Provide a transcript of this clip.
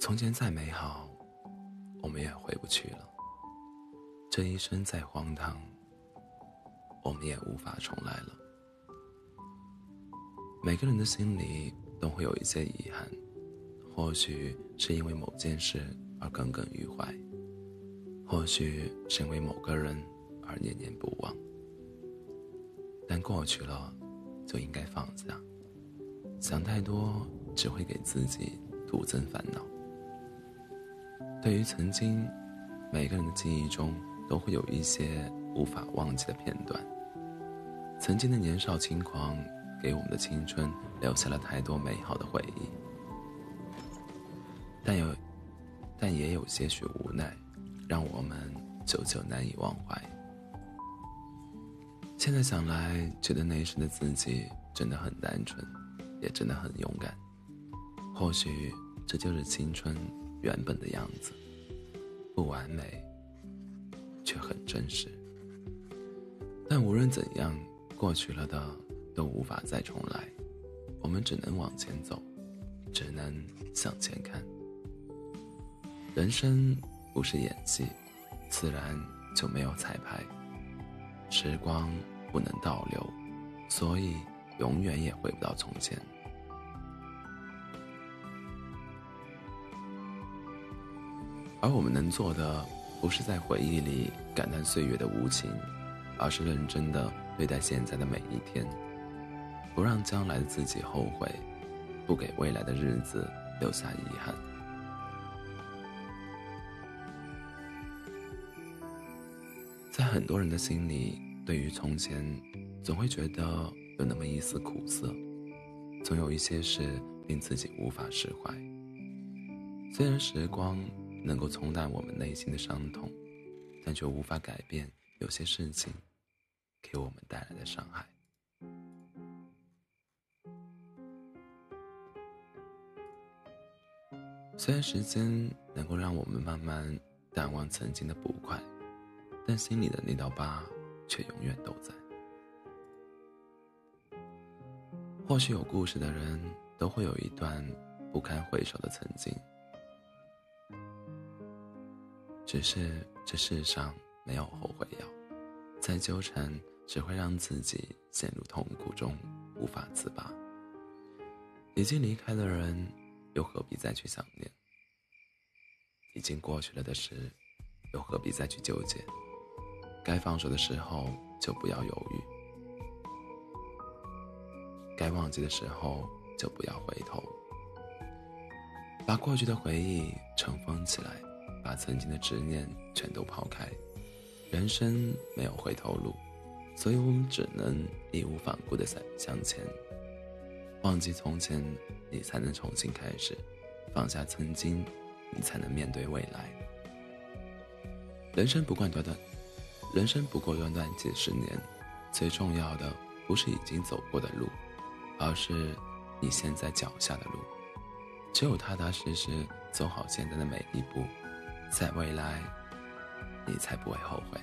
从前再美好，我们也回不去了。这一生再荒唐，我们也无法重来了。每个人的心里都会有一些遗憾，或许是因为某件事而耿耿于怀，或许是因为某个人而念念不忘。但过去了，就应该放下。想太多只会给自己徒增烦恼。对于曾经，每个人的记忆中都会有一些无法忘记的片段。曾经的年少轻狂，给我们的青春留下了太多美好的回忆。但有，但也有些许无奈，让我们久久难以忘怀。现在想来，觉得那时的自己真的很单纯。也真的很勇敢，或许这就是青春原本的样子，不完美，却很真实。但无论怎样，过去了的都无法再重来，我们只能往前走，只能向前看。人生不是演戏，自然就没有彩排。时光不能倒流，所以。永远也回不到从前，而我们能做的，不是在回忆里感叹岁月的无情，而是认真的对待现在的每一天，不让将来的自己后悔，不给未来的日子留下遗憾。在很多人的心里，对于从前，总会觉得。有那么一丝苦涩，总有一些事令自己无法释怀。虽然时光能够冲淡我们内心的伤痛，但却无法改变有些事情给我们带来的伤害。虽然时间能够让我们慢慢淡忘曾经的不快，但心里的那道疤却永远都在。或许有故事的人都会有一段不堪回首的曾经，只是这世上没有后悔药，再纠缠只会让自己陷入痛苦中无法自拔。已经离开的人，又何必再去想念？已经过去了的事，又何必再去纠结？该放手的时候就不要犹豫。该忘记的时候就不要回头，把过去的回忆尘封起来，把曾经的执念全都抛开。人生没有回头路，所以我们只能义无反顾的向向前。忘记从前，你才能重新开始；放下曾经，你才能面对未来。人生不过短短，人生不过短短几十年，最重要的不是已经走过的路。而是你现在脚下的路，只有踏踏实实走好现在的每一步，在未来，你才不会后悔。